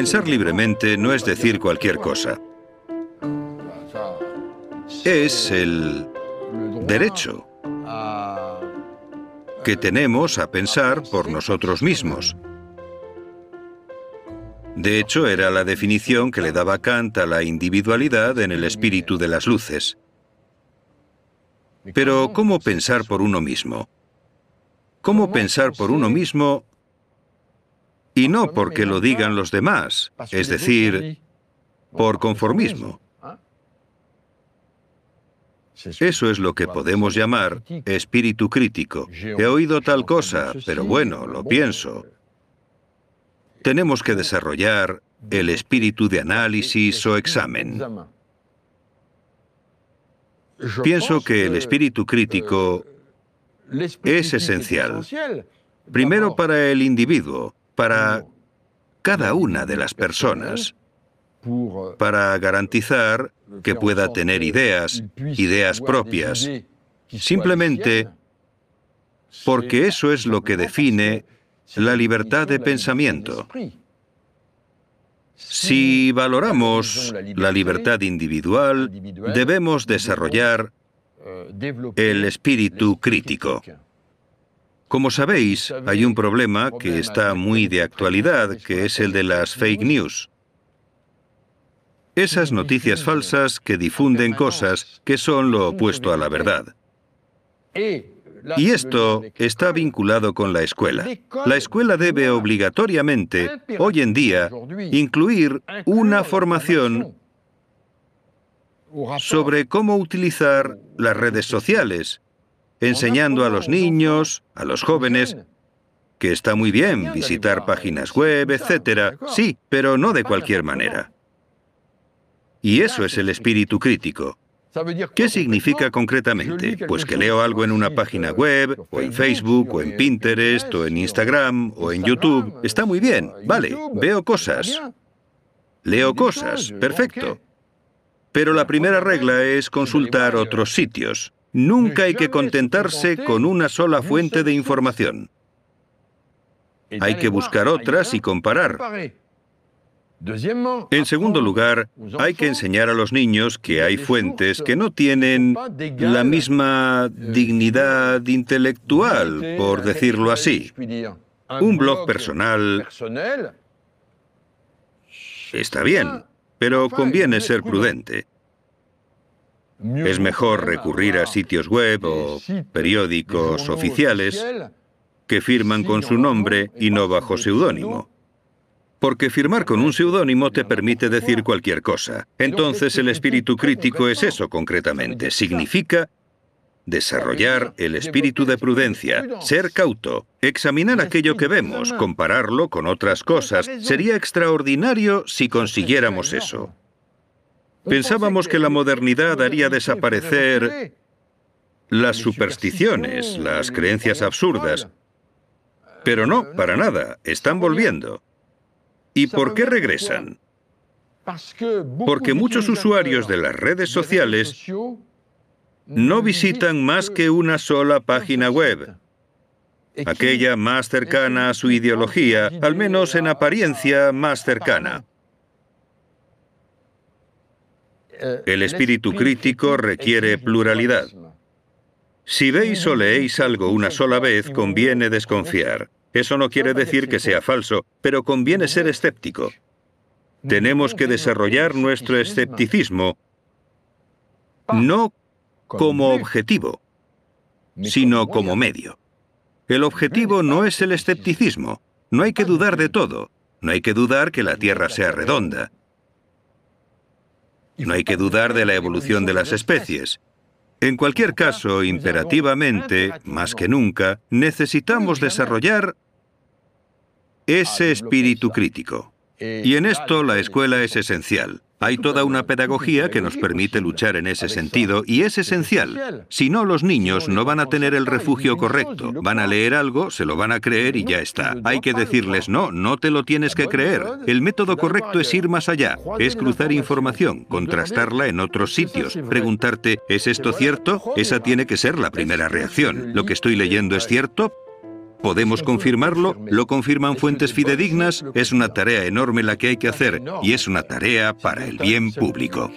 Pensar libremente no es decir cualquier cosa. Es el derecho que tenemos a pensar por nosotros mismos. De hecho, era la definición que le daba Kant a la individualidad en el espíritu de las luces. Pero, ¿cómo pensar por uno mismo? ¿Cómo pensar por uno mismo y no porque lo digan los demás, es decir, por conformismo? Eso es lo que podemos llamar espíritu crítico. He oído tal cosa, pero bueno, lo pienso. Tenemos que desarrollar el espíritu de análisis o examen. Pienso que el espíritu crítico es esencial. Primero para el individuo, para cada una de las personas, para garantizar que pueda tener ideas, ideas propias, simplemente porque eso es lo que define la libertad de pensamiento. Si valoramos la libertad individual, debemos desarrollar el espíritu crítico. Como sabéis, hay un problema que está muy de actualidad, que es el de las fake news. Esas noticias falsas que difunden cosas que son lo opuesto a la verdad. Y esto está vinculado con la escuela. La escuela debe obligatoriamente, hoy en día, incluir una formación sobre cómo utilizar las redes sociales, enseñando a los niños, a los jóvenes, que está muy bien visitar páginas web, etc. Sí, pero no de cualquier manera. Y eso es el espíritu crítico. ¿Qué significa concretamente? Pues que leo algo en una página web, o en Facebook, o en Pinterest, o en Instagram, o en YouTube. Está muy bien, vale, veo cosas. Leo cosas, perfecto. Pero la primera regla es consultar otros sitios. Nunca hay que contentarse con una sola fuente de información. Hay que buscar otras y comparar. En segundo lugar, hay que enseñar a los niños que hay fuentes que no tienen la misma dignidad intelectual, por decirlo así. Un blog personal está bien, pero conviene ser prudente. Es mejor recurrir a sitios web o periódicos oficiales que firman con su nombre y no bajo seudónimo. Porque firmar con un seudónimo te permite decir cualquier cosa. Entonces el espíritu crítico es eso concretamente. Significa desarrollar el espíritu de prudencia, ser cauto, examinar aquello que vemos, compararlo con otras cosas. Sería extraordinario si consiguiéramos eso. Pensábamos que la modernidad haría desaparecer las supersticiones, las creencias absurdas. Pero no, para nada, están volviendo. ¿Y por qué regresan? Porque muchos usuarios de las redes sociales no visitan más que una sola página web, aquella más cercana a su ideología, al menos en apariencia más cercana. El espíritu crítico requiere pluralidad. Si veis o leéis algo una sola vez, conviene desconfiar. Eso no quiere decir que sea falso, pero conviene ser escéptico. Tenemos que desarrollar nuestro escepticismo no como objetivo, sino como medio. El objetivo no es el escepticismo. No hay que dudar de todo. No hay que dudar que la Tierra sea redonda. No hay que dudar de la evolución de las especies. En cualquier caso, imperativamente, más que nunca, necesitamos desarrollar ese espíritu crítico. Y en esto la escuela es esencial. Hay toda una pedagogía que nos permite luchar en ese sentido y es esencial. Si no, los niños no van a tener el refugio correcto. Van a leer algo, se lo van a creer y ya está. Hay que decirles, no, no te lo tienes que creer. El método correcto es ir más allá, es cruzar información, contrastarla en otros sitios, preguntarte, ¿es esto cierto? Esa tiene que ser la primera reacción. ¿Lo que estoy leyendo es cierto? ¿Podemos confirmarlo? ¿Lo confirman fuentes fidedignas? Es una tarea enorme la que hay que hacer y es una tarea para el bien público.